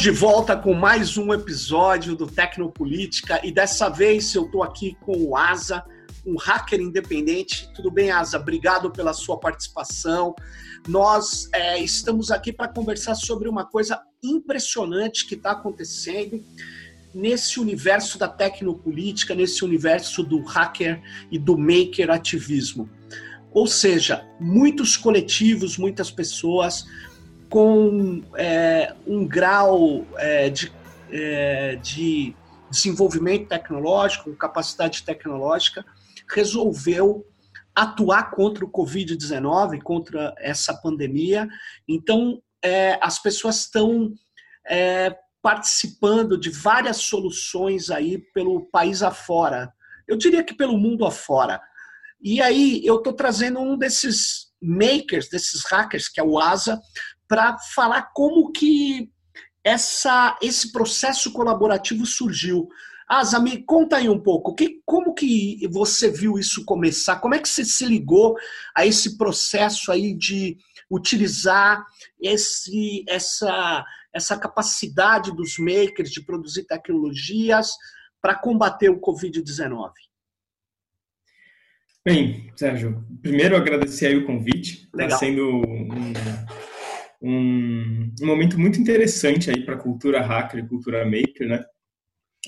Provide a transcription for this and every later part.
Estamos de volta com mais um episódio do Tecnopolítica e dessa vez eu estou aqui com o Asa, um hacker independente. Tudo bem, Asa? Obrigado pela sua participação. Nós é, estamos aqui para conversar sobre uma coisa impressionante que está acontecendo nesse universo da tecnopolítica, nesse universo do hacker e do maker ativismo. Ou seja, muitos coletivos, muitas pessoas com é, um grau é, de, é, de desenvolvimento tecnológico, capacidade tecnológica, resolveu atuar contra o Covid-19, contra essa pandemia. Então, é, as pessoas estão é, participando de várias soluções aí pelo país afora. Eu diria que pelo mundo afora. E aí eu estou trazendo um desses makers, desses hackers, que é o Asa, para falar como que essa, esse processo colaborativo surgiu. Asa, me conta aí um pouco, que, como que você viu isso começar? Como é que você se ligou a esse processo aí de utilizar esse, essa, essa capacidade dos makers de produzir tecnologias para combater o Covid-19? Bem, Sérgio, primeiro agradecer aí o convite. Está sendo um, um, um momento muito interessante aí para cultura hacker cultura maker, né?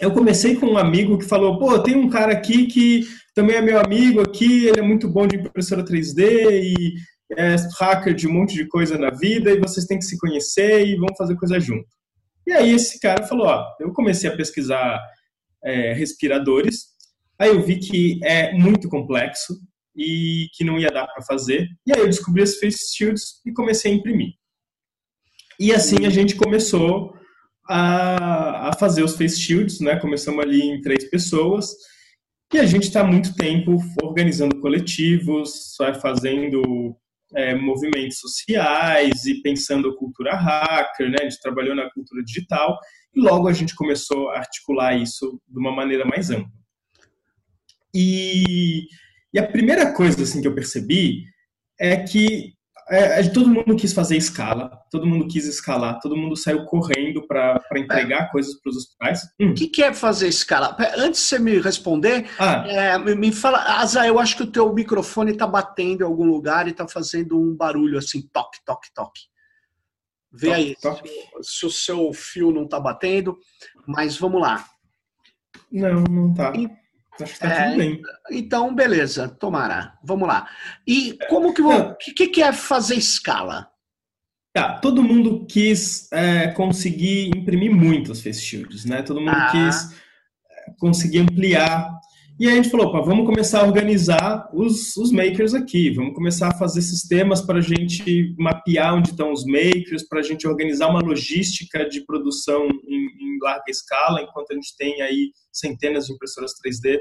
Eu comecei com um amigo que falou, pô, tem um cara aqui que também é meu amigo aqui, ele é muito bom de impressora 3D e é hacker de um monte de coisa na vida e vocês têm que se conhecer e vão fazer coisa junto. E aí esse cara falou, ó, eu comecei a pesquisar é, respiradores, aí eu vi que é muito complexo e que não ia dar para fazer, e aí eu descobri as face shields e comecei a imprimir. E assim a gente começou a, a fazer os face shields, né? Começamos ali em três pessoas. E a gente está muito tempo organizando coletivos, fazendo é, movimentos sociais e pensando a cultura hacker, né? A gente trabalhou na cultura digital e logo a gente começou a articular isso de uma maneira mais ampla. E, e a primeira coisa assim que eu percebi é que é, é, todo mundo quis fazer escala, todo mundo quis escalar, todo mundo saiu correndo para entregar é. coisas para os hospitais. Hum. O que, que, é fazer escala? Antes de você me responder, ah. é, me fala, Asa, eu acho que o teu microfone está batendo em algum lugar e está fazendo um barulho assim, toque, toque, toque. Vê toque, aí toque. Se, se, o seu fio não está batendo, mas vamos lá. Não, não está. Acho que tá é, tudo bem. Então, beleza, tomara. Vamos lá. E como que o que, que é fazer escala? Tá, todo mundo quis é, conseguir imprimir muitos face shields, né? Todo mundo ah. quis é, conseguir ampliar. E aí a gente falou, opa, vamos começar a organizar os, os makers aqui, vamos começar a fazer sistemas para a gente mapear onde estão os makers, para a gente organizar uma logística de produção em, em larga escala, enquanto a gente tem aí centenas de impressoras 3D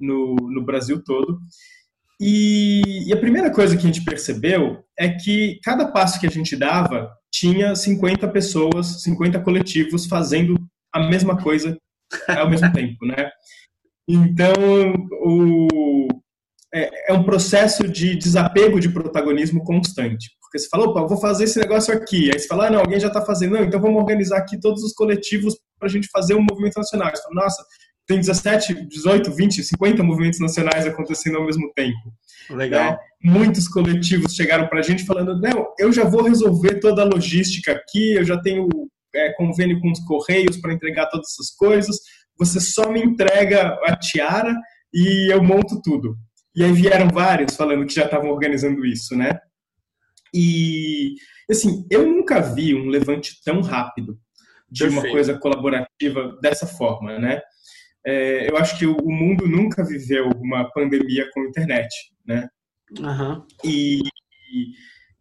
no, no Brasil todo. E, e, a primeira coisa que a gente percebeu é que cada passo que a gente dava tinha 50 pessoas, 50 coletivos fazendo a mesma coisa ao mesmo tempo, né? Então, o, é, é, um processo de desapego de protagonismo constante. Porque você fala, opa, vou fazer esse negócio aqui. Aí você fala, ah, não, alguém já está fazendo. Não, então vamos organizar aqui todos os coletivos para a gente fazer um movimento nacional. Você fala, nossa, tem 17, 18, 20, 50 movimentos nacionais acontecendo ao mesmo tempo. Legal. É, muitos coletivos chegaram para a gente falando, não, eu já vou resolver toda a logística aqui, eu já tenho é, convênio com os correios para entregar todas essas coisas, você só me entrega a tiara e eu monto tudo. E aí vieram vários falando que já estavam organizando isso, né? E, assim, eu nunca vi um levante tão rápido de Perfeito. uma coisa colaborativa dessa forma, né? É, eu acho que o mundo nunca viveu uma pandemia com internet, né? Uhum. E, e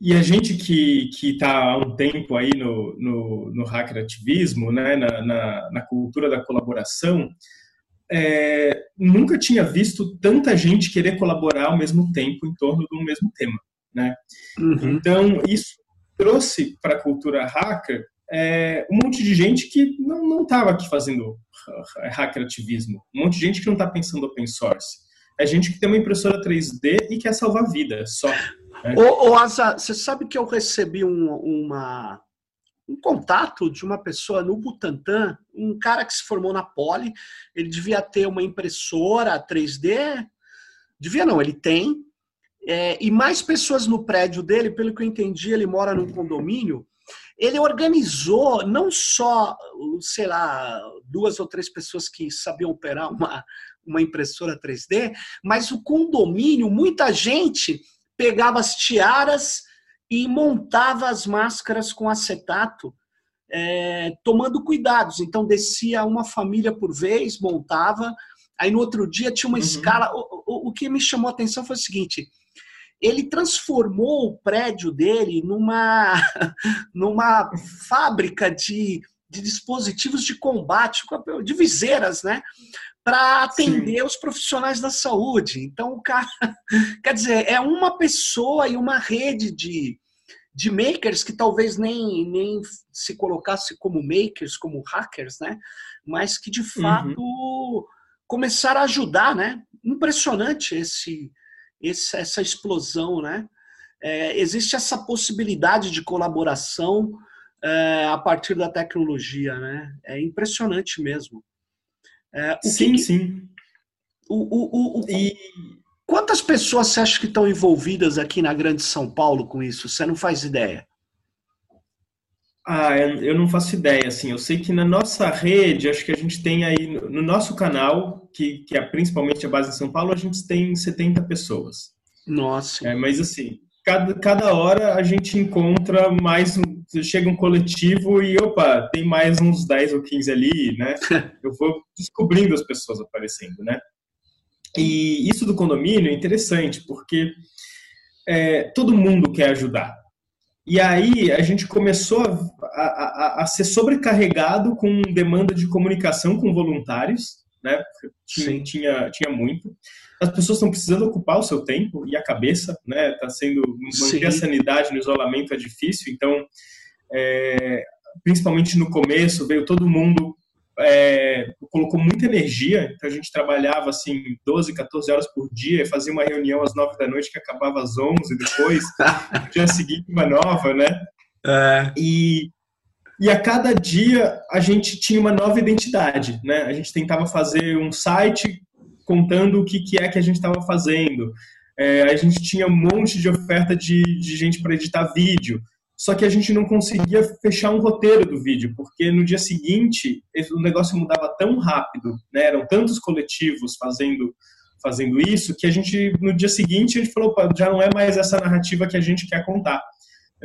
a gente que está há um tempo aí no, no, no hacker ativismo, né, na, na, na cultura da colaboração, é, nunca tinha visto tanta gente querer colaborar ao mesmo tempo em torno de um mesmo tema. Né? Uhum. Então, isso trouxe para a cultura hacker é, um monte de gente que não estava aqui fazendo hacker ativismo, um monte de gente que não está pensando open source. É gente que tem uma impressora 3D e quer salvar vidas só. Ô, ô Asa, você sabe que eu recebi um, uma, um contato de uma pessoa no Butantan, um cara que se formou na Poli, ele devia ter uma impressora 3D, devia não, ele tem, é, e mais pessoas no prédio dele, pelo que eu entendi, ele mora num condomínio, ele organizou não só, sei lá, duas ou três pessoas que sabiam operar uma, uma impressora 3D, mas o condomínio, muita gente pegava as tiaras e montava as máscaras com acetato, é, tomando cuidados. Então, descia uma família por vez, montava, aí no outro dia tinha uma uhum. escala. O, o, o que me chamou a atenção foi o seguinte: ele transformou o prédio dele numa, numa fábrica de, de dispositivos de combate, de viseiras, né? Para atender Sim. os profissionais da saúde. Então, o cara, quer dizer, é uma pessoa e uma rede de, de makers que talvez nem, nem se colocasse como makers, como hackers, né? Mas que de uhum. fato uhum. começaram a ajudar, né? Impressionante esse, esse essa explosão, né? É, existe essa possibilidade de colaboração é, a partir da tecnologia, né? É impressionante mesmo. É, sim, que, sim. O, o, o, e Quantas pessoas você acha que estão envolvidas aqui na Grande São Paulo com isso? Você não faz ideia? Ah, eu não faço ideia, assim, eu sei que na nossa rede, acho que a gente tem aí, no nosso canal, que, que é principalmente a base em São Paulo, a gente tem 70 pessoas. Nossa. É, mas assim, cada, cada hora a gente encontra mais, chega um coletivo e, opa, tem mais uns 10 ou 15 ali, né? Eu vou descobrindo as pessoas aparecendo, né? E isso do condomínio é interessante, porque é, todo mundo quer ajudar. E aí a gente começou a, a, a, ser sobrecarregado com demanda de comunicação com voluntários, né? Tinha, tinha, tinha muito. As pessoas estão precisando ocupar o seu tempo e a cabeça, né? Está sendo manter Sim. a sanidade no isolamento é difícil. Então, é, principalmente no começo, veio todo mundo é, colocou muita energia, então a gente trabalhava assim 12, 14 horas por dia, fazia uma reunião às 9 da noite que acabava às 11 depois, no dia seguinte uma nova, né? É. E, e a cada dia a gente tinha uma nova identidade, né? A gente tentava fazer um site contando o que, que é que a gente estava fazendo. É, a gente tinha um monte de oferta de, de gente para editar vídeo só que a gente não conseguia fechar um roteiro do vídeo, porque no dia seguinte o negócio mudava tão rápido, né? eram tantos coletivos fazendo fazendo isso, que a gente, no dia seguinte, a gente falou, já não é mais essa narrativa que a gente quer contar.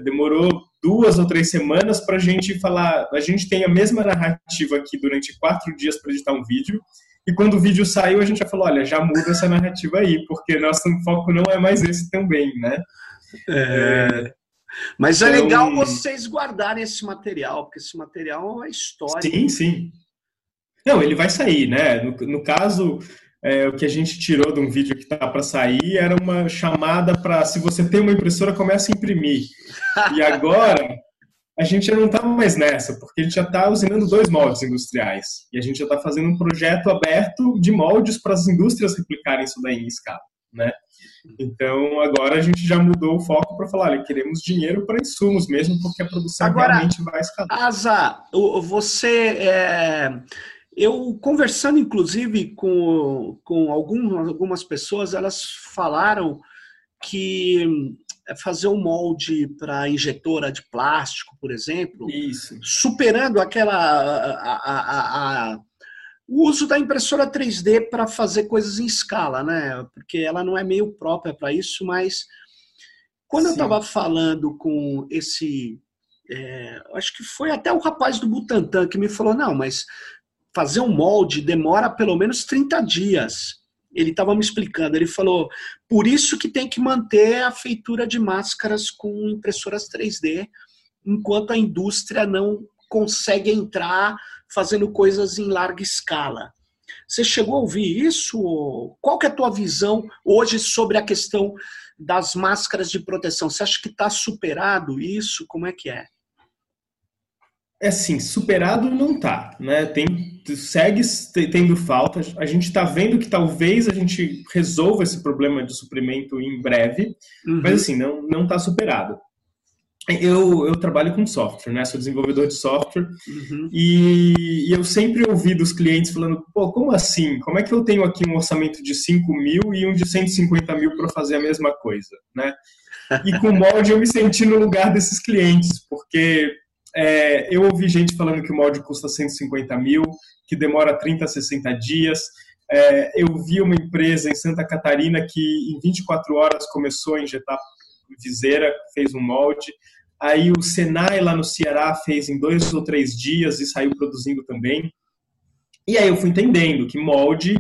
Demorou duas ou três semanas para a gente falar, a gente tem a mesma narrativa aqui durante quatro dias para editar um vídeo, e quando o vídeo saiu, a gente já falou, olha, já muda essa narrativa aí, porque nosso foco não é mais esse também, né? É... Mas é então, é legal vocês guardarem esse material, porque esse material é uma história. Sim, sim. Não, ele vai sair, né? No, no caso, é, o que a gente tirou de um vídeo que está para sair era uma chamada para, se você tem uma impressora, comece a imprimir. E agora, a gente já não está mais nessa, porque a gente já está usinando dois moldes industriais. E a gente já está fazendo um projeto aberto de moldes para as indústrias replicarem isso daí em escala, né? Então, agora a gente já mudou o foco para falar, olha, queremos dinheiro para insumos mesmo, porque a produção agora, realmente vai escalar. Asa, você... É... Eu, conversando, inclusive, com, com algumas, algumas pessoas, elas falaram que fazer um molde para injetora de plástico, por exemplo, Isso. superando aquela... a, a, a o uso da impressora 3D para fazer coisas em escala, né? Porque ela não é meio própria para isso, mas quando Sim. eu estava falando com esse. É, acho que foi até o rapaz do Butantan que me falou: não, mas fazer um molde demora pelo menos 30 dias. Ele estava me explicando, ele falou, por isso que tem que manter a feitura de máscaras com impressoras 3D, enquanto a indústria não consegue entrar fazendo coisas em larga escala. Você chegou a ouvir isso? Qual que é a tua visão hoje sobre a questão das máscaras de proteção? Você acha que está superado isso? Como é que é? É assim, superado não está, né? Tem, segue tendo falta. A gente está vendo que talvez a gente resolva esse problema de suprimento em breve, uhum. mas assim, não não está superado. Eu, eu trabalho com software, né? Sou desenvolvedor de software uhum. e, e, eu sempre ouvi dos clientes falando, pô, como assim? Como é que eu tenho aqui um orçamento de 5 mil e um de 150 mil para fazer a mesma coisa, né? E com o molde eu me senti no lugar desses clientes, porque é, eu ouvi gente falando que o molde custa 150 mil, que demora 30 a 60 dias. É, eu vi uma empresa em Santa Catarina que em 24 horas começou a injetar viseira, fez um molde. Aí o Senai lá no Ceará fez em dois ou três dias e saiu produzindo também. E aí eu fui entendendo que molde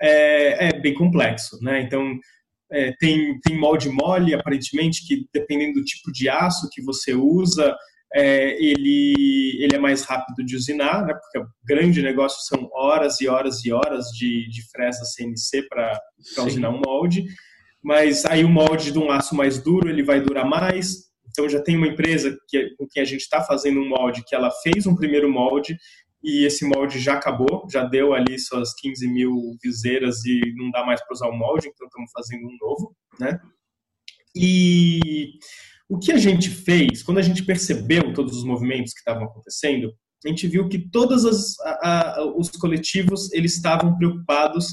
é, é bem complexo, né? Então é, tem, tem molde mole, aparentemente, que dependendo do tipo de aço que você usa, é, ele, ele é mais rápido de usinar, né? Porque o grande negócio são horas e horas e horas de, de fresa CNC para usinar um molde. Mas aí o molde de um aço mais duro, ele vai durar mais, então já tem uma empresa que, com quem a gente está fazendo um molde que ela fez um primeiro molde e esse molde já acabou, já deu ali suas 15 mil viseiras e não dá mais para usar o molde, então estamos fazendo um novo, né? E o que a gente fez, quando a gente percebeu todos os movimentos que estavam acontecendo, a gente viu que todos os coletivos eles estavam preocupados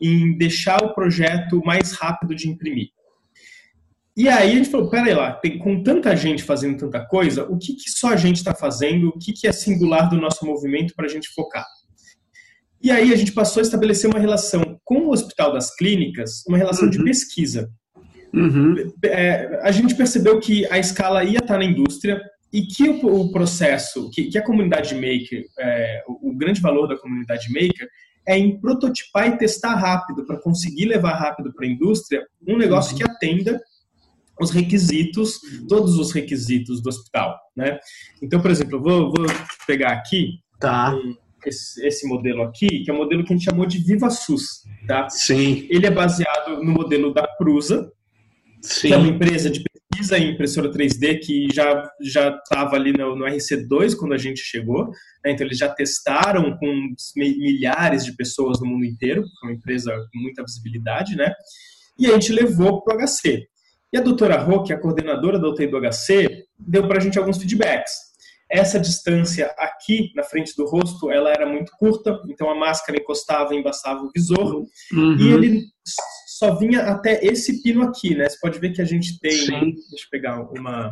em deixar o projeto mais rápido de imprimir. E aí a gente falou, peraí lá, tem, com tanta gente fazendo tanta coisa, o que, que só a gente está fazendo, o que, que é singular do nosso movimento para a gente focar? E aí a gente passou a estabelecer uma relação com o Hospital das Clínicas, uma relação uhum. de pesquisa. Uhum. É, a gente percebeu que a escala ia estar tá na indústria e que o, o processo, que, que, a comunidade maker, é, o, o grande valor da comunidade maker é em prototipar e testar rápido para conseguir levar rápido para a indústria um negócio uhum. que atenda os requisitos, todos os requisitos do hospital, né? Então, por exemplo, eu vou, vou pegar aqui tá. um, esse, esse, modelo aqui, que é o um modelo que a gente chamou de VivaSUS, tá? Sim. Ele é baseado no modelo da Prusa, Sim. que é uma empresa de pesquisa em impressora 3D que já já estava ali no, no, RC2 quando a gente chegou. Né? Então, eles já testaram com milhares de pessoas no mundo inteiro, é uma empresa com muita visibilidade, né? E a gente levou para o HC. E a doutora Rô, que é a coordenadora da UTI do HC, deu para a gente alguns feedbacks. Essa distância aqui na frente do rosto, ela era muito curta, então a máscara encostava e embaçava o visor. Uhum. E ele só vinha até esse pino aqui, né? Você pode ver que a gente tem. Sim. Deixa eu pegar uma,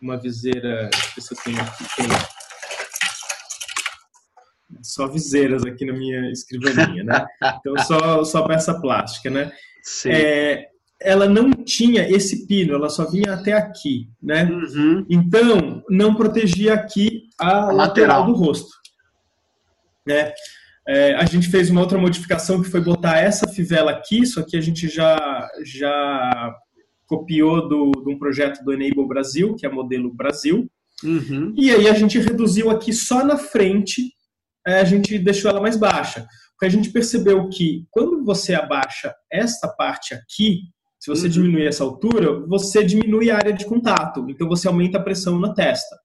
uma viseira. Deixa eu ver se eu tenho aqui. Tem só viseiras aqui na minha escrivaninha, né? Então, só, só peça plástica, né? Sim. É, ela não tinha esse pino, ela só vinha até aqui, né? Uhum. Então, não protegia aqui a, a lateral. do rosto. Né? É, a gente fez uma outra modificação que foi botar essa fivela aqui, isso aqui a gente já, já copiou do, de um projeto do Enable Brasil, que é modelo Brasil. Uhum. E aí a gente reduziu aqui só na frente, é, a gente deixou ela mais baixa. Porque a gente percebeu que quando você abaixa esta parte aqui, se você uhum. diminuir essa altura, você diminui a área de contato, então você aumenta a pressão na testa.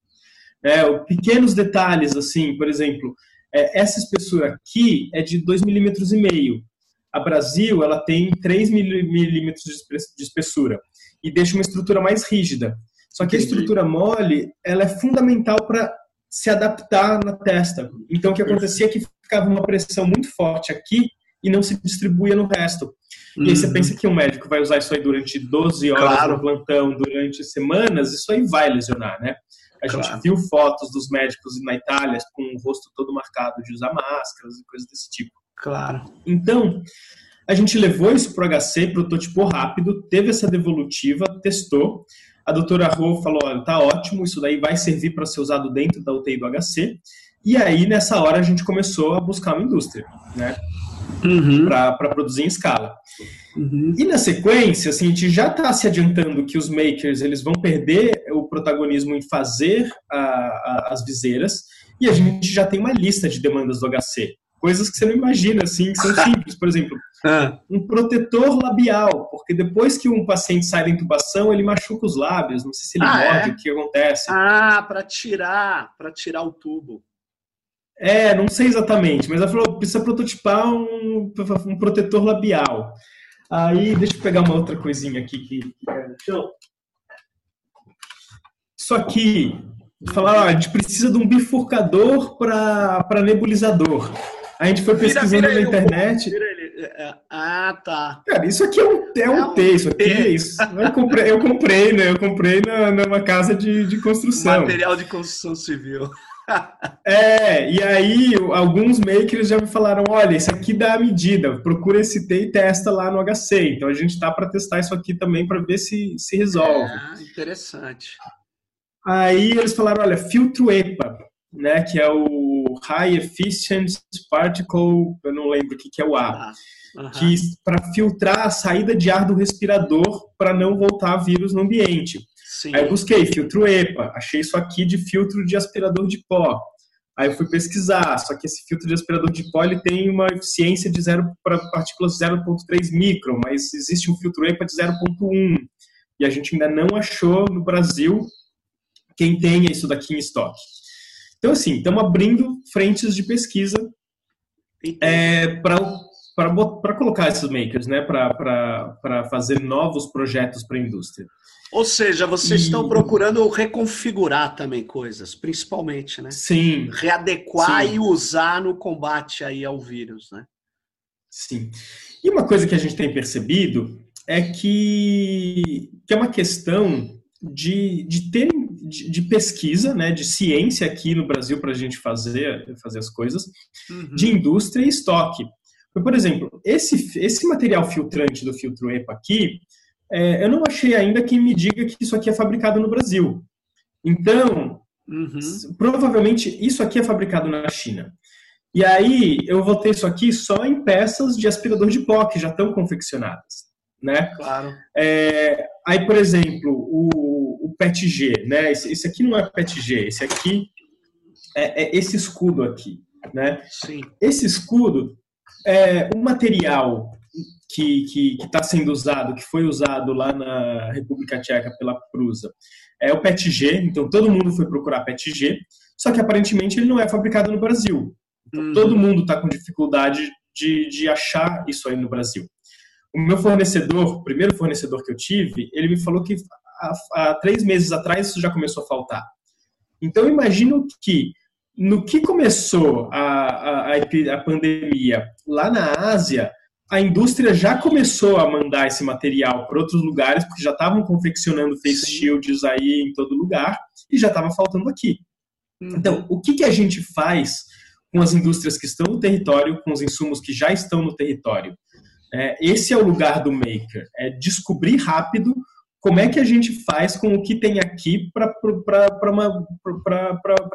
É, pequenos detalhes, assim, por exemplo, é, essa espessura aqui é de 2,5 milímetros. e meio. A Brasil, ela tem 3 milímetros de espessura e deixa uma estrutura mais rígida. Só que a estrutura mole, ela é fundamental para se adaptar na testa. Então, o que acontecia é que ficava uma pressão muito forte aqui e não se distribuía no resto. E aí você uhum. pensa que um médico vai usar isso aí durante 12 horas claro. no plantão, durante semanas, isso aí vai lesionar, né? A claro. gente viu fotos dos médicos na Itália com o rosto todo marcado de usar máscaras e coisas desse tipo. Claro. Então, a gente levou isso para o HC, prototipou rápido, teve essa devolutiva, testou. A doutora Rô falou: olha, tá ótimo, isso daí vai servir para ser usado dentro da UTI do HC. E aí, nessa hora, a gente começou a buscar uma indústria, né? Uhum. para produzir em escala. Uhum. E na sequência, assim, a gente já está se adiantando que os makers eles vão perder o protagonismo em fazer a, a, as viseiras e a gente já tem uma lista de demandas do HC. Coisas que você não imagina, assim, que são simples. Por exemplo, ah. um protetor labial, porque depois que um paciente sai da intubação, ele machuca os lábios, não sei se ele ah, morde, é? o que acontece. Ah, para tirar, para tirar o tubo. É, não sei exatamente, mas ela falou precisa prototipar um, um protetor labial. Aí, deixa eu pegar uma outra coisinha aqui que. Deixa eu... isso aqui, falar, a gente precisa de um bifurcador para nebulizador. A gente foi pesquisando vira, vira na internet. É, é, ah, tá. Cara, isso aqui é um, é um é T, isso aqui é isso. Eu comprei, eu comprei, né? Eu comprei na, numa casa de, de construção. Material de construção civil. É, e aí alguns makers já me falaram: olha, isso aqui dá a medida, procura esse T e testa lá no HC. Então a gente está para testar isso aqui também para ver se se resolve. É, interessante. Aí eles falaram: olha, filtro EPA, né, que é o High Efficiency Particle, eu não lembro o que, que é o A. Uhum. que para filtrar a saída de ar do respirador para não voltar vírus no ambiente. Sim. Aí eu busquei filtro EPA, achei isso aqui de filtro de aspirador de pó. Aí eu fui pesquisar, só que esse filtro de aspirador de pó ele tem uma eficiência de zero para partículas 0.3 micron, mas existe um filtro EPA de 0.1 e a gente ainda não achou no Brasil quem tenha isso daqui em estoque. Então assim, estamos abrindo frentes de pesquisa é, para colocar esses makers, né, para fazer novos projetos para a indústria. Ou seja, vocês e... estão procurando reconfigurar também coisas, principalmente, né? Sim. Readequar Sim. e usar no combate aí ao vírus, né? Sim. E uma coisa que a gente tem percebido é que, que é uma questão de, de ter de, de, pesquisa, né, de ciência aqui no Brasil para a gente fazer, fazer as coisas, uhum. de indústria e estoque. Por exemplo, esse, esse material filtrante do filtro EPA aqui, é, eu não achei ainda quem me diga que isso aqui é fabricado no Brasil. Então, uhum. provavelmente isso aqui é fabricado na China. E aí eu vou ter isso aqui só em peças de aspirador de pó que já estão confeccionadas, né? Claro. É, aí, por exemplo, o, o PETG, né? Esse, esse, aqui não é PETG, esse aqui é, é esse escudo aqui, né? Sim. Esse escudo é um material que está sendo usado, que foi usado lá na República Tcheca pela Prusa, é o PETG. Então todo mundo foi procurar PETG, só que aparentemente ele não é fabricado no Brasil. Então, uhum. Todo mundo está com dificuldade de, de achar isso aí no Brasil. O meu fornecedor, o primeiro fornecedor que eu tive, ele me falou que há, há três meses atrás isso já começou a faltar. Então imagino que no que começou a, a, a, pandemia lá na Ásia, a indústria já começou a mandar esse material para outros lugares, porque já estavam confeccionando face shields aí em todo lugar, e já estava faltando aqui. Uhum. Então, o que, que a gente faz com as indústrias que estão no território, com os insumos que já estão no território? É, esse é o lugar do maker, é descobrir rápido como é que a gente faz com o que tem aqui para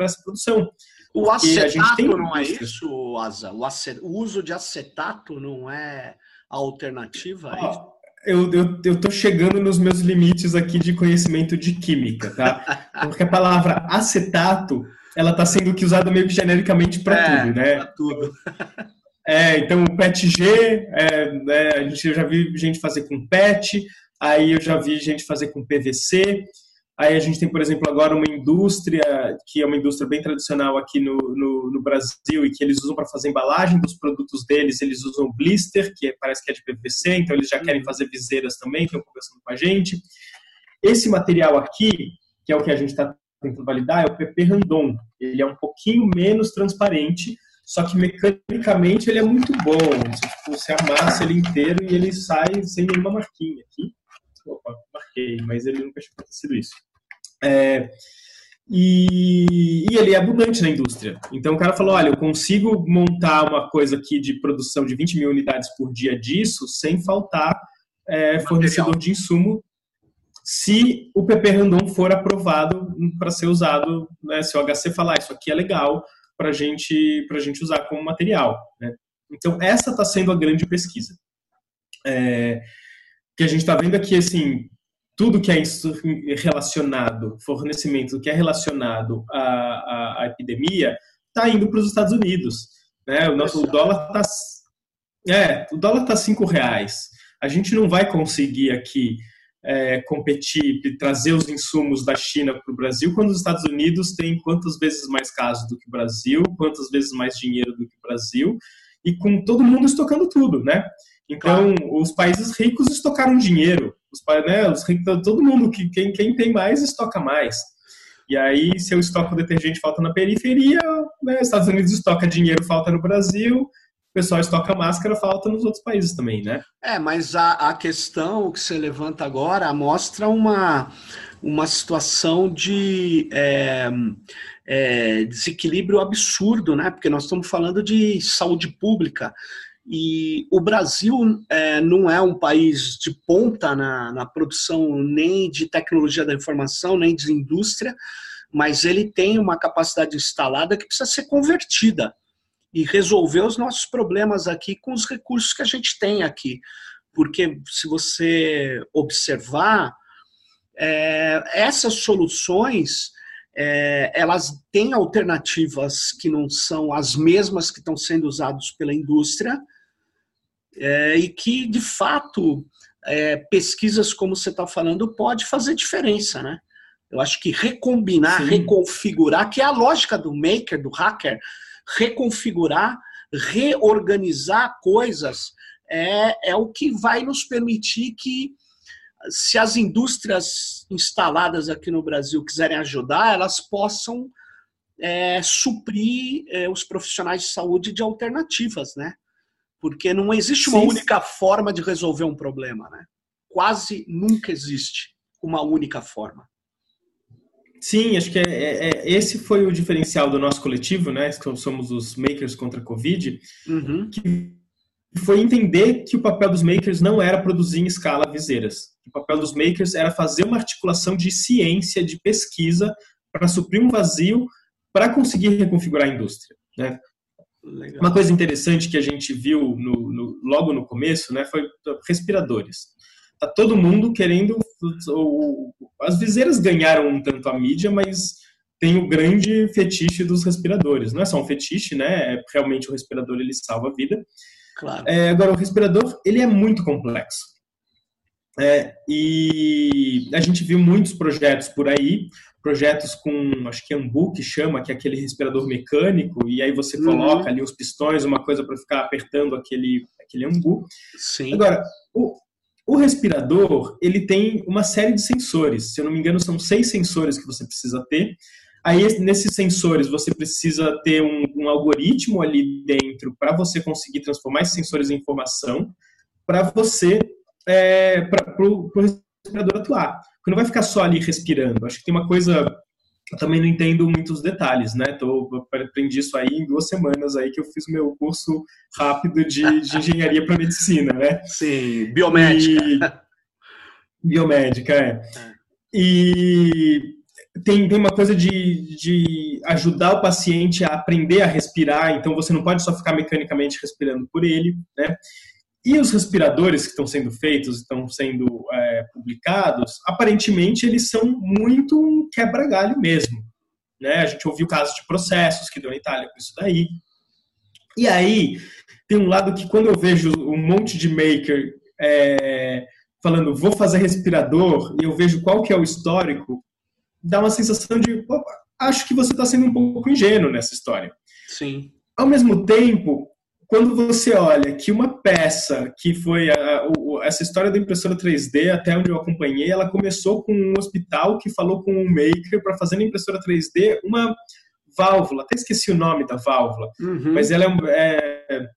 essa produção. O acetato não é isso, Asa? O, acet... o, uso de acetato não é a alternativa? Oh, eu, eu, eu tô chegando nos meus limites aqui de conhecimento de química, tá? Porque a palavra acetato, ela tá sendo usada meio que genericamente para é, tudo, né? Para tudo. É, então o PETG, é, né, a gente, eu já vi gente fazer com PET, aí eu já vi gente fazer com PVC, Aí a gente tem, por exemplo, agora uma indústria, que é uma indústria bem tradicional aqui no, no, no Brasil e que eles usam para fazer embalagem dos produtos deles, eles usam blister, que é, parece que é de PVC, então eles já querem fazer viseiras também, estão conversando com a gente. Esse material aqui, que é o que a gente está tentando validar, é o PP Randon. Ele é um pouquinho menos transparente, só que mecanicamente ele é muito bom. Tipo, você amassa ele inteiro e ele sai sem nenhuma marquinha aqui. Opa, marquei, mas ele nunca tinha acontecido isso. É, e, e, ele é abundante na indústria. Então o cara falou: olha, eu consigo montar uma coisa aqui de produção de 20 mil unidades por dia disso sem faltar é, fornecedor de insumo se o PP Randon for aprovado para ser usado, né, se o HC falar isso aqui é legal para gente, a gente usar como material. Né? Então essa está sendo a grande pesquisa. É, que a gente está vendo aqui, assim, tudo que é relacionado, fornecimento que é relacionado à, à, à epidemia, está indo para os Estados Unidos. Né? O nosso dólar está é, o dólar está cinco reais. A gente não vai conseguir aqui é, competir e trazer os insumos da China para o Brasil quando os Estados Unidos têm quantas vezes mais casos do que o Brasil, quantas vezes mais dinheiro do que o Brasil e com todo mundo estocando tudo, né? Então, claro. os países ricos estocaram dinheiro. Os, né, os ricos, todo mundo, que quem, quem tem mais, estoca mais. E aí, se eu estoco detergente, falta na periferia, né? Estados Unidos estoca dinheiro, falta no Brasil, o pessoal estoca máscara, falta nos outros países também, né? É, mas a, a questão que você levanta agora mostra uma, uma situação de é, é, desequilíbrio absurdo, né? Porque nós estamos falando de saúde pública. E o Brasil é, não é um país de ponta na, na produção nem de tecnologia da informação, nem de indústria, mas ele tem uma capacidade instalada que precisa ser convertida e resolver os nossos problemas aqui com os recursos que a gente tem aqui. Porque se você observar, é, essas soluções é, elas têm alternativas que não são as mesmas que estão sendo usadas pela indústria, é, e que, de fato, é, pesquisas como você está falando pode fazer diferença, né? Eu acho que recombinar, Sim. reconfigurar, que é a lógica do maker, do hacker, reconfigurar, reorganizar coisas é, é o que vai nos permitir que, se as indústrias instaladas aqui no Brasil quiserem ajudar, elas possam é, suprir é, os profissionais de saúde de alternativas, né? Porque não existe uma sim, única forma de resolver um problema, né? Quase nunca existe uma única forma. Sim, acho que é, é, é, esse foi o diferencial do nosso coletivo, né? Somos os makers contra a Covid, uhum. que foi entender que o papel dos makers não era produzir em escala viseiras. O papel dos makers era fazer uma articulação de ciência, de pesquisa, para suprir um vazio, para conseguir reconfigurar a indústria. Né? Legal. Uma coisa interessante que a gente viu no, no, logo no começo né, foi respiradores. Tá todo mundo querendo. As viseiras ganharam um tanto a mídia, mas tem o grande fetiche dos respiradores. Não é só um fetiche, né? É, realmente o respirador ele salva a vida. Claro. É, agora, o respirador ele é muito complexo. É, e a gente viu muitos projetos por aí projetos com, acho que Ambu, que chama, que é aquele respirador mecânico, e aí você uhum. coloca ali os pistões, uma coisa para ficar apertando aquele, aquele Ambu. Sim. Agora, o, o respirador, ele tem uma série de sensores. Se eu não me engano, são seis sensores que você precisa ter. Aí, nesses sensores, você precisa ter um, um algoritmo ali dentro para você conseguir transformar esses sensores em informação, para você, é, para o respirador atuar não vai ficar só ali respirando. Acho que tem uma coisa eu também não entendo muitos detalhes, né? Tô, aprendi isso aí em duas semanas aí que eu fiz o meu curso rápido de, de engenharia para medicina, né? Sim, biomédica. E, biomédica, é. é. E tem, tem uma coisa de, de ajudar o paciente a aprender a respirar, então você não pode só ficar mecanicamente respirando por ele, né? E os respiradores que estão sendo feitos, estão sendo é, publicados, aparentemente eles são muito um quebra-galho mesmo. Né? A gente ouviu casos de processos que deu na Itália com isso daí. E aí, tem um lado que quando eu vejo um monte de maker é, falando vou fazer respirador e eu vejo qual que é o histórico, dá uma sensação de acho que você está sendo um pouco ingênuo nessa história. Sim. Ao mesmo tempo, quando você olha que uma peça que foi a, a, essa história da impressora 3D, até onde eu acompanhei, ela começou com um hospital que falou com um maker para fazer na impressora 3D uma válvula, até esqueci o nome da válvula, uhum. mas ela é, é,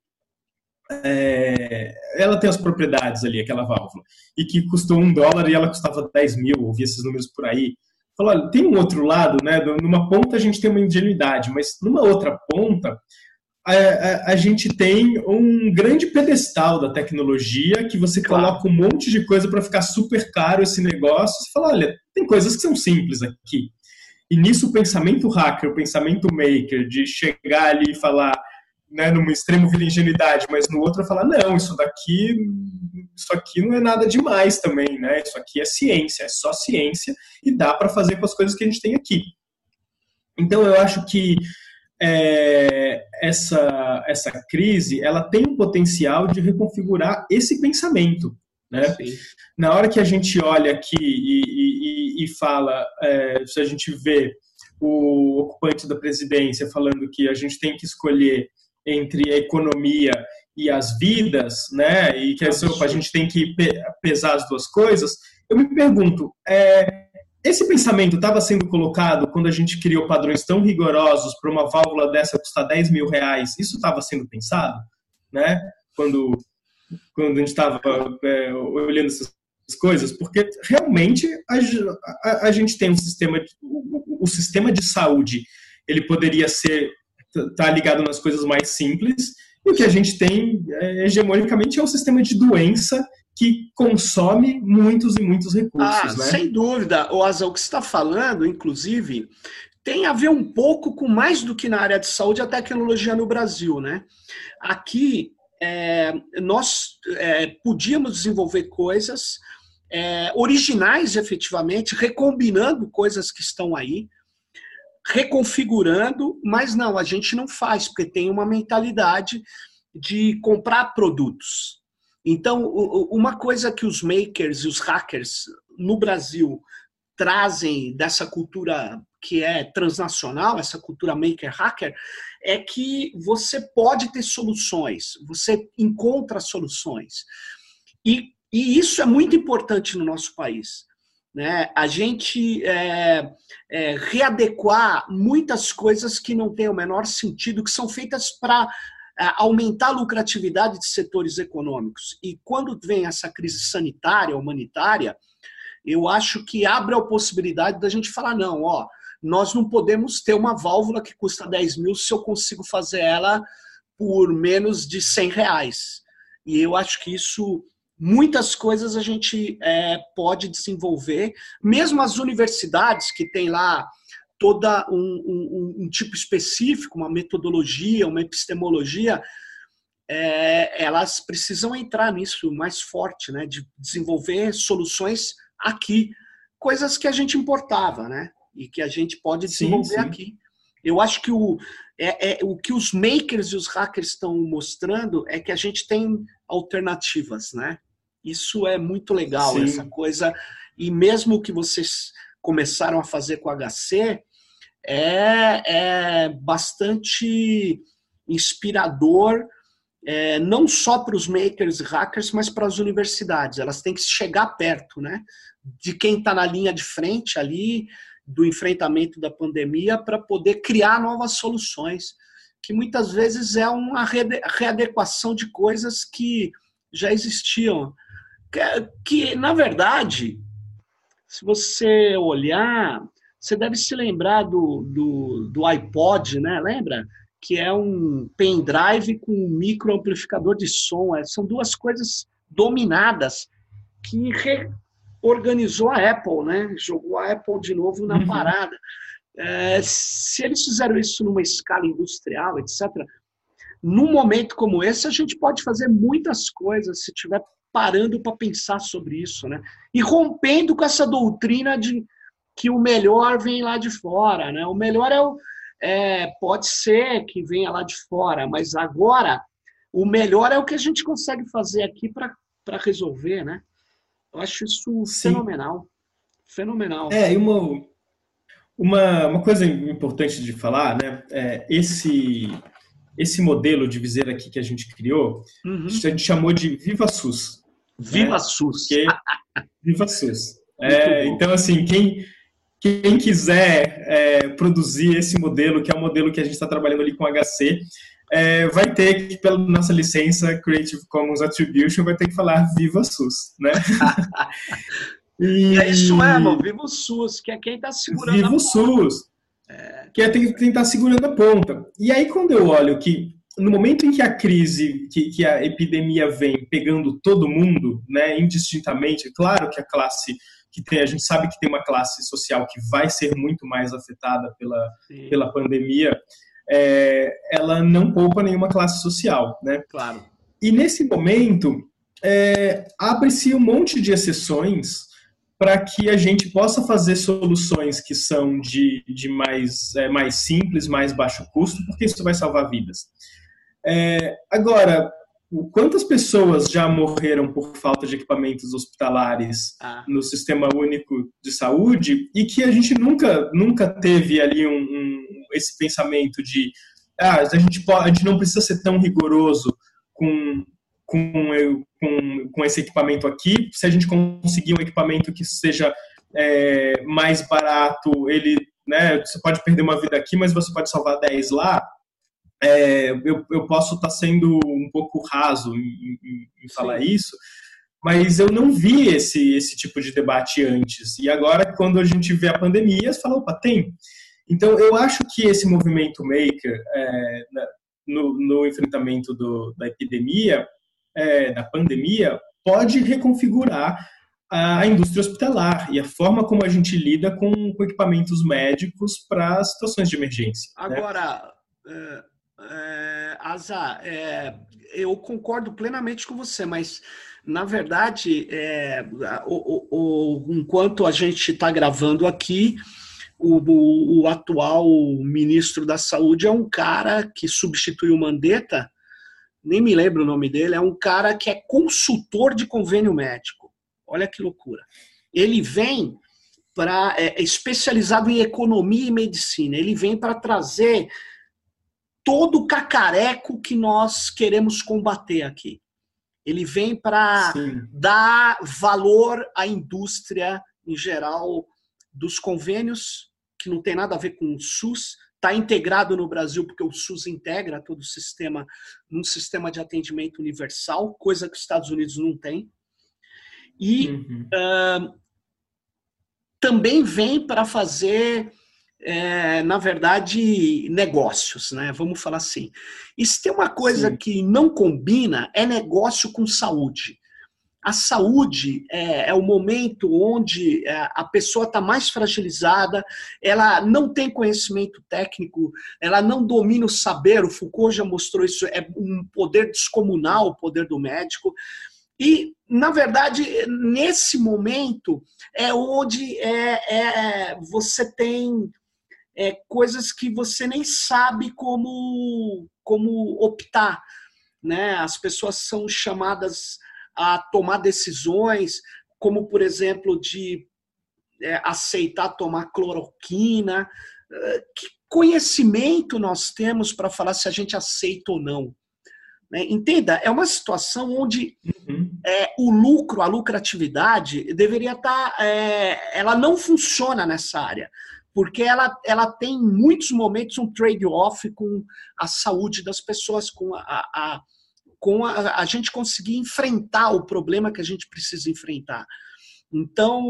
é, ela tem as propriedades ali, aquela válvula, e que custou um dólar e ela custava 10 mil, ouvi esses números por aí. Falou, olha, tem um outro lado, né? Numa ponta a gente tem uma ingenuidade, mas numa outra ponta a, a, a, gente tem um grande pedestal da tecnologia que você claro. coloca um monte de coisa para ficar super caro esse negócio. Você fala, olha, tem coisas que são simples aqui. E nisso o pensamento hacker, o pensamento maker, de chegar ali e falar, né, num extremo vira ingenuidade, mas no outro falar, não, isso daqui, isso aqui não é nada demais também, né? Isso aqui é ciência, é só ciência e dá para fazer com as coisas que a gente tem aqui. Então eu acho que é, essa, essa crise ela tem um potencial de reconfigurar esse pensamento. Né? Na hora que a gente olha aqui e, e, e fala, é, se a gente vê o ocupante da presidência falando que a gente tem que escolher entre a economia e as vidas, né? E que a gente tem que pesar as duas coisas. Eu me pergunto, é, esse pensamento estava sendo colocado quando a gente criou padrões tão rigorosos para uma válvula dessa custar 10 mil reais? Isso estava sendo pensado? Né? Quando, quando a gente estava é, olhando essas coisas? Porque realmente a, a, a gente tem um sistema, o, o sistema de saúde, ele poderia ser tá ligado nas coisas mais simples, e o que a gente tem, é, hegemonicamente, é um sistema de doença que consome muitos e muitos recursos. Ah, né? Sem dúvida. O Asa, o que você está falando, inclusive, tem a ver um pouco com mais do que na área de saúde a tecnologia no Brasil. Né? Aqui, é, nós é, podíamos desenvolver coisas é, originais, efetivamente, recombinando coisas que estão aí, reconfigurando, mas não, a gente não faz, porque tem uma mentalidade de comprar produtos. Então, uma coisa que os makers e os hackers no Brasil trazem dessa cultura que é transnacional, essa cultura maker-hacker, é que você pode ter soluções, você encontra soluções. E, e isso é muito importante no nosso país. Né? A gente é, é, readequar muitas coisas que não têm o menor sentido, que são feitas para aumentar a lucratividade de setores econômicos. E quando vem essa crise sanitária, humanitária, eu acho que abre a possibilidade da gente falar: não, ó, nós não podemos ter uma válvula que custa 10 mil se eu consigo fazer ela por menos de 100 reais. E eu acho que isso, muitas coisas a gente é, pode desenvolver, mesmo as universidades que tem lá toda um, um, um, tipo específico, uma metodologia, uma epistemologia, é, elas precisam entrar nisso mais forte, né? De desenvolver soluções aqui, coisas que a gente importava, né? E que a gente pode desenvolver sim, sim. aqui. Eu acho que o, é, é, o que os makers e os hackers estão mostrando é que a gente tem alternativas, né? Isso é muito legal, sim. essa coisa. E mesmo que vocês começaram a fazer com HC, é, é bastante inspirador, é, não só para os makers e hackers, mas para as universidades. Elas têm que chegar perto né, de quem está na linha de frente ali, do enfrentamento da pandemia, para poder criar novas soluções, que muitas vezes é uma readequação de coisas que já existiam. Que, que na verdade, se você olhar, você deve se lembrar do, do, do iPod, né? Lembra? Que é um pendrive com um microamplificador de som. É, são duas coisas dominadas que reorganizou a Apple, né? Jogou a Apple de novo na uhum. parada. É, se eles fizeram isso numa escala industrial, etc., num momento como esse, a gente pode fazer muitas coisas se estiver parando para pensar sobre isso, né? E rompendo com essa doutrina de que o melhor vem lá de fora, né? O melhor é o é, pode ser que venha lá de fora, mas agora o melhor é o que a gente consegue fazer aqui para resolver, né? Eu acho isso Sim. fenomenal. Fenomenal. É, e uma, uma, uma coisa importante de falar, né? É, esse, esse modelo de viseira aqui que a gente criou, uhum. a gente chamou de Viva SUS. Viva né? SUS. Porque, Viva SUS. É, então, assim, quem, quem quiser é, produzir esse modelo, que é o modelo que a gente está trabalhando ali com HC, é, vai ter que, pela nossa licença Creative Commons Attribution, vai ter que falar Viva SUS, né? e... É isso mesmo, Viva o SUS, que é quem está segurando Viva a ponta. SUS, é. que é quem está segurando a ponta. E aí, quando eu olho que no momento em que a crise, que, que a epidemia vem pegando todo mundo, né, indistintamente, claro que a classe que tem, a gente sabe que tem uma classe social que vai ser muito mais afetada pela, pela pandemia, é, ela não poupa nenhuma classe social, né? Claro. E nesse momento, é, abre-se um monte de exceções para que a gente possa fazer soluções que são de, de mais, é, mais simples, mais baixo custo, porque isso vai salvar vidas. É, agora, quantas pessoas já morreram por falta de equipamentos hospitalares ah. no sistema único de saúde? E que a gente nunca nunca teve ali um, um esse pensamento de ah, a gente pode, a gente não precisa ser tão rigoroso com com, com, com esse equipamento aqui, se a gente conseguir um equipamento que seja é, mais barato, ele, né, você pode perder uma vida aqui, mas você pode salvar 10 lá, é, eu, eu posso estar tá sendo um pouco raso em, em, em falar isso, mas eu não vi esse, esse tipo de debate antes. E agora, quando a gente vê a pandemia, você fala, opa, tem. Então, eu acho que esse movimento maker, é, no, no, enfrentamento do, da epidemia, é, da pandemia, pode reconfigurar a indústria hospitalar e a forma como a gente lida com, com equipamentos médicos para situações de emergência. Né? Agora, né? É, Asa, é, eu concordo plenamente com você, mas na verdade, é, o, o, o, enquanto a gente está gravando aqui, o, atual ministro da Saúde é um cara que substituiu o Mandetta, nem me lembro o nome dele, é um cara que é consultor de convênio médico. Olha que loucura. Ele vem para é, é especializado em economia e medicina. Ele vem para trazer todo o cacareco que nós queremos combater aqui. Ele vem para dar valor à indústria em geral dos convênios, que não tem nada a ver com o SUS, está integrado no Brasil porque o SUS integra todo o sistema num sistema de atendimento universal, coisa que os Estados Unidos não tem. E uhum. uh, também vem para fazer é, na verdade, negócios, né? Vamos falar assim. E se tem uma coisa Sim. que não combina, é negócio com saúde. A saúde é, é o momento onde é, a pessoa está mais fragilizada, ela não tem conhecimento técnico, ela não domina o saber. O Foucault já mostrou isso, é um poder descomunal o poder do médico. E, na verdade, nesse momento é onde é, é, você tem é, coisas que você nem sabe como, como optar. Né? As pessoas são chamadas a tomar decisões, como, por exemplo, de é, aceitar tomar cloroquina. É, que conhecimento nós temos para falar se a gente aceita ou não? Né? Entenda, é uma situação onde uhum. é, o lucro, a lucratividade, deveria estar. Tá, é, ela não funciona nessa área porque ela, ela tem em muitos momentos um trade-off com a saúde das pessoas, com a, a com a, a, gente conseguir enfrentar o problema que a gente precisa enfrentar. Então,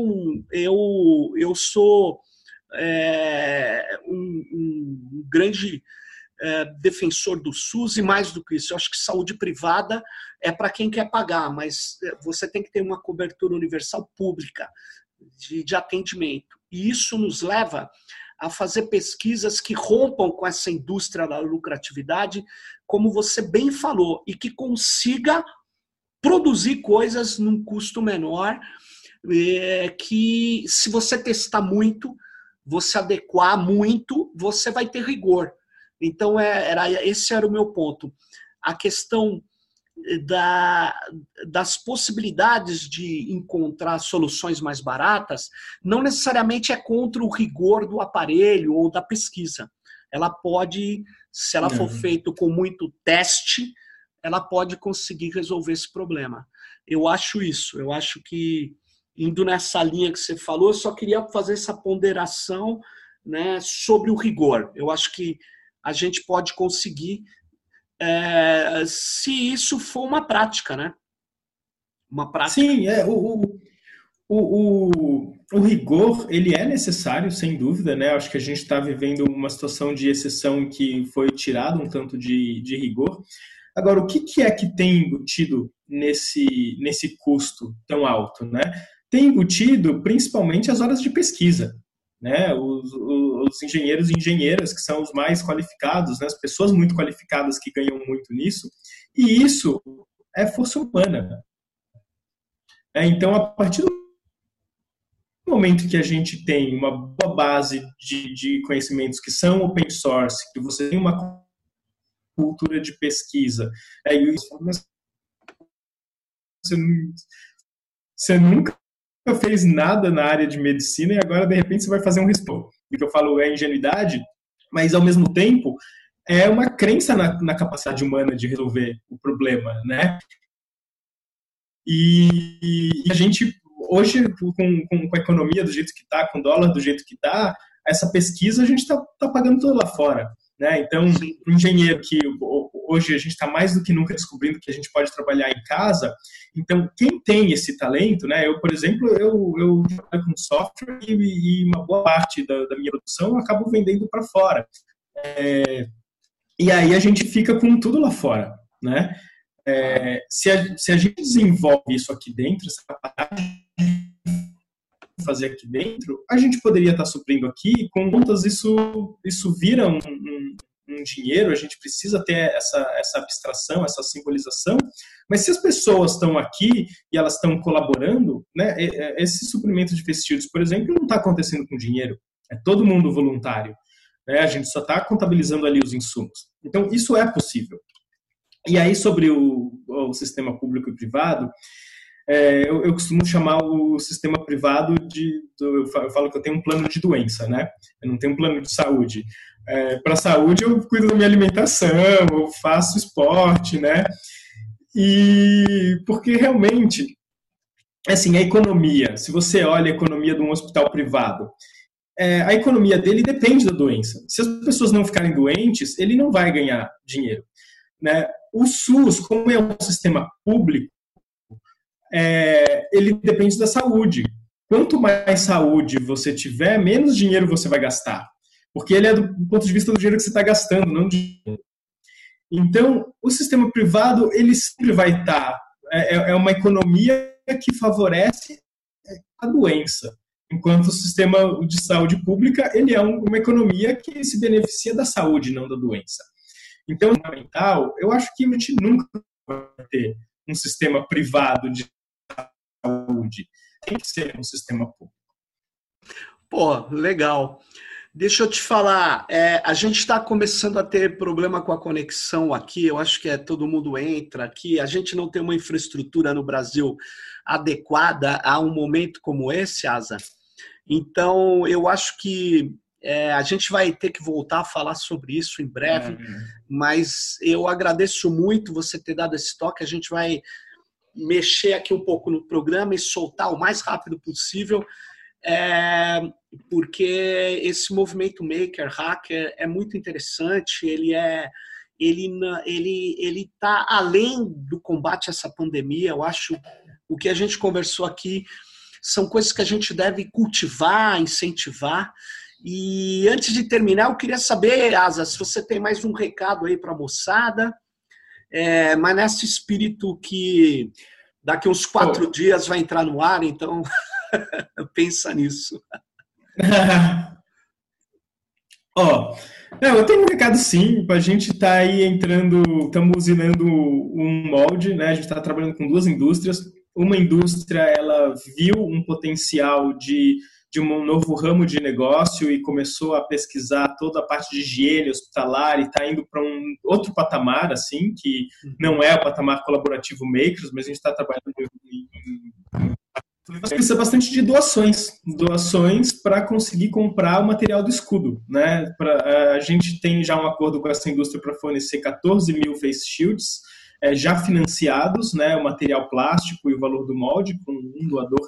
eu, eu sou é, um, um, grande é, defensor do SUS e mais do que isso, eu acho que saúde privada é para quem quer pagar, mas você tem que ter uma cobertura universal pública de, de atendimento. E isso nos leva a fazer pesquisas que rompam com essa indústria da lucratividade, como você bem falou, e que consiga produzir coisas num custo menor, é, que se você testar muito, você adequar muito, você vai ter rigor. Então, é, era, esse era o meu ponto. A questão da, das possibilidades de encontrar soluções mais baratas não necessariamente é contra o rigor do aparelho ou da pesquisa. Ela pode, se ela for feita com muito teste, ela pode conseguir resolver esse problema. Eu acho isso. Eu acho que indo nessa linha que você falou, eu só queria fazer essa ponderação né, sobre o rigor. Eu acho que a gente pode conseguir é, se isso for uma prática, né? Uma prática. Sim, é, o, o, o, o, rigor, ele é necessário, sem dúvida, né? Acho que a gente está vivendo uma situação de exceção que foi tirado um tanto de, de rigor. Agora, o que, que é que tem embutido nesse, nesse custo tão alto, né? Tem embutido principalmente as horas de pesquisa né, os, os, engenheiros e engenheiras, que são os mais qualificados, né, as pessoas muito qualificadas que ganham muito nisso, e isso é força humana. É, então, a partir do momento que a gente tem uma boa base de, de conhecimentos que são open source, que você tem uma cultura de pesquisa, é, você, você nunca fez nada na área de medicina e agora, de repente, você vai fazer um responde. O que eu falo é ingenuidade, mas, ao mesmo tempo, é uma crença na, na capacidade humana de resolver o problema, né? E, e, a gente hoje, com, com, com, a economia do jeito que está, com o dólar do jeito que está, essa pesquisa a gente está tá pagando toda lá fora. Né? Então, um engenheiro que hoje a gente está mais do que nunca descobrindo que a gente pode trabalhar em casa, então quem tem esse talento, né? Eu, por exemplo, eu, eu trabalho com software e, e uma boa parte da, da, minha produção eu acabo vendendo para fora. É, e aí a gente fica com tudo lá fora, né? É, se, a, se a gente desenvolve isso aqui dentro, essa capacidade fazer aqui dentro, a gente poderia estar suprindo aqui, com contas isso, isso vira um, um, dinheiro, a gente precisa ter essa, essa abstração, essa simbolização, mas se as pessoas estão aqui e elas estão colaborando, né, esse suprimento de festivos, por exemplo, não está acontecendo com dinheiro, é todo mundo voluntário, né, a gente só está contabilizando ali os insumos. Então, isso é possível. E aí, sobre o, o sistema público e privado, é, eu, eu, costumo chamar o sistema privado de. Do, eu falo que eu tenho um plano de doença, né? Eu não tenho um plano de saúde. É, Para saúde, eu cuido da minha alimentação, eu faço esporte, né? E porque realmente, assim, a economia, se você olha a economia de um hospital privado, é, a economia dele depende da doença. Se as pessoas não ficarem doentes, ele não vai ganhar dinheiro. Né? O SUS, como é um sistema público, é, ele depende da saúde. Quanto mais saúde você tiver, menos dinheiro você vai gastar. Porque ele é do ponto de vista do dinheiro que você está gastando, não de Então, o sistema privado, ele sempre vai estar. Tá, é, é, é uma economia que favorece a doença. Enquanto o sistema de saúde pública, ele é uma economia que se beneficia da saúde, não da doença. Então, fundamental, eu acho que a gente nunca vai ter um sistema privado de saúde. Tem que ser um sistema público. Pô, legal. Deixa eu te falar, é, a gente está começando a ter problema com a conexão aqui. Eu acho que é todo mundo entra aqui. A gente não tem uma infraestrutura no Brasil adequada a um momento como esse, Asa. Então, eu acho que é, a gente vai ter que voltar a falar sobre isso em breve. É. Mas eu agradeço muito você ter dado esse toque. A gente vai mexer aqui um pouco no programa e soltar o mais rápido possível, é, porque esse movimento maker hacker é muito interessante. Ele é ele ele ele está além do combate a essa pandemia. Eu acho o que a gente conversou aqui são coisas que a gente deve cultivar, incentivar. E antes de terminar, eu queria saber, Asa, se você tem mais um recado aí para a moçada é, mas nesse espírito que daqui uns quatro oh. dias vai entrar no ar, então pensa nisso. Ó, oh, eu tenho um recado sim, a gente está aí entrando, estamos usinando um molde, né? A gente está trabalhando com duas indústrias. Uma indústria, ela viu um potencial de de um novo ramo de negócio e começou a pesquisar toda a parte de higiene hospitalar e está indo para um outro patamar, assim, que não é o patamar colaborativo Makers, mas a gente está trabalhando em, nós precisa bastante de doações, doações para conseguir comprar o material do escudo, né? Pra, a gente tem já um acordo com essa indústria para fornecer 14 mil face shields é, já financiados, né? O material plástico e o valor do molde com um doador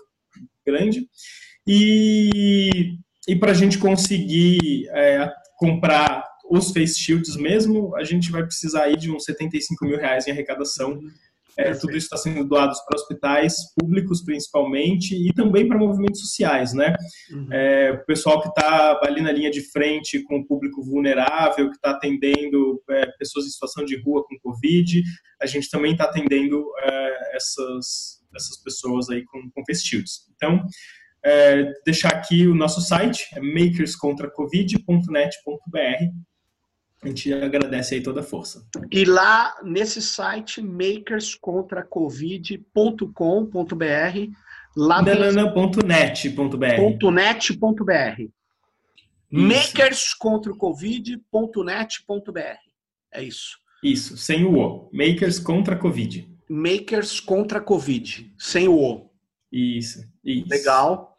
grande. E, e para a gente conseguir é, comprar os face shields mesmo, a gente vai precisar aí de uns 75 mil reais em arrecadação. É, tudo isso está sendo doado para hospitais públicos, principalmente, e também para movimentos sociais, né? Uhum. É, o pessoal que está ali na linha de frente com o público vulnerável, que está atendendo é, pessoas em situação de rua com Covid, a gente também está atendendo é, essas, essas pessoas aí com, com face shields. Então, é, deixar aqui o nosso site, é makerscontracovid.net.br. A gente agradece aí toda a força. E lá nesse site, makerscontracovid.com.br, lá não, não, não, ponto .net.br. Ponto .net.br. Makerscontracovid.net.br. É isso. Isso, sem o O. Makers contra Covid. Makers contra Covid, sem o O. Isso, isso. Legal.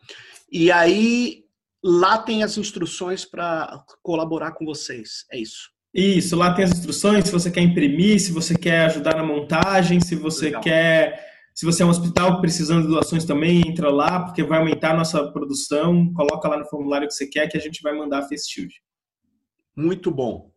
E aí lá tem as instruções para colaborar com vocês. É isso. Isso, lá tem as instruções, se você quer imprimir, se você quer ajudar na montagem, se você Legal. quer Se você é um hospital precisando de doações também, entra lá, porque vai aumentar a nossa produção, coloca lá no formulário que você quer que a gente vai mandar a Face Shield. Muito bom.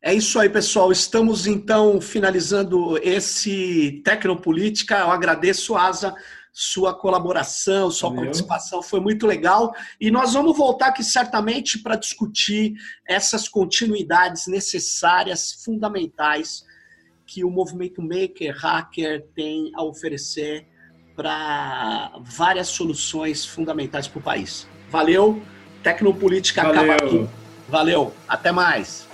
É isso aí, pessoal. Estamos então finalizando esse Tecnopolítica. Eu agradeço, Asa, sua colaboração, sua Valeu. participação, foi muito legal. E nós vamos voltar aqui certamente para discutir essas continuidades necessárias, fundamentais, que o movimento Maker Hacker tem a oferecer para várias soluções fundamentais para o país. Valeu, Tecnopolítica Valeu. acaba aqui. Valeu, até mais.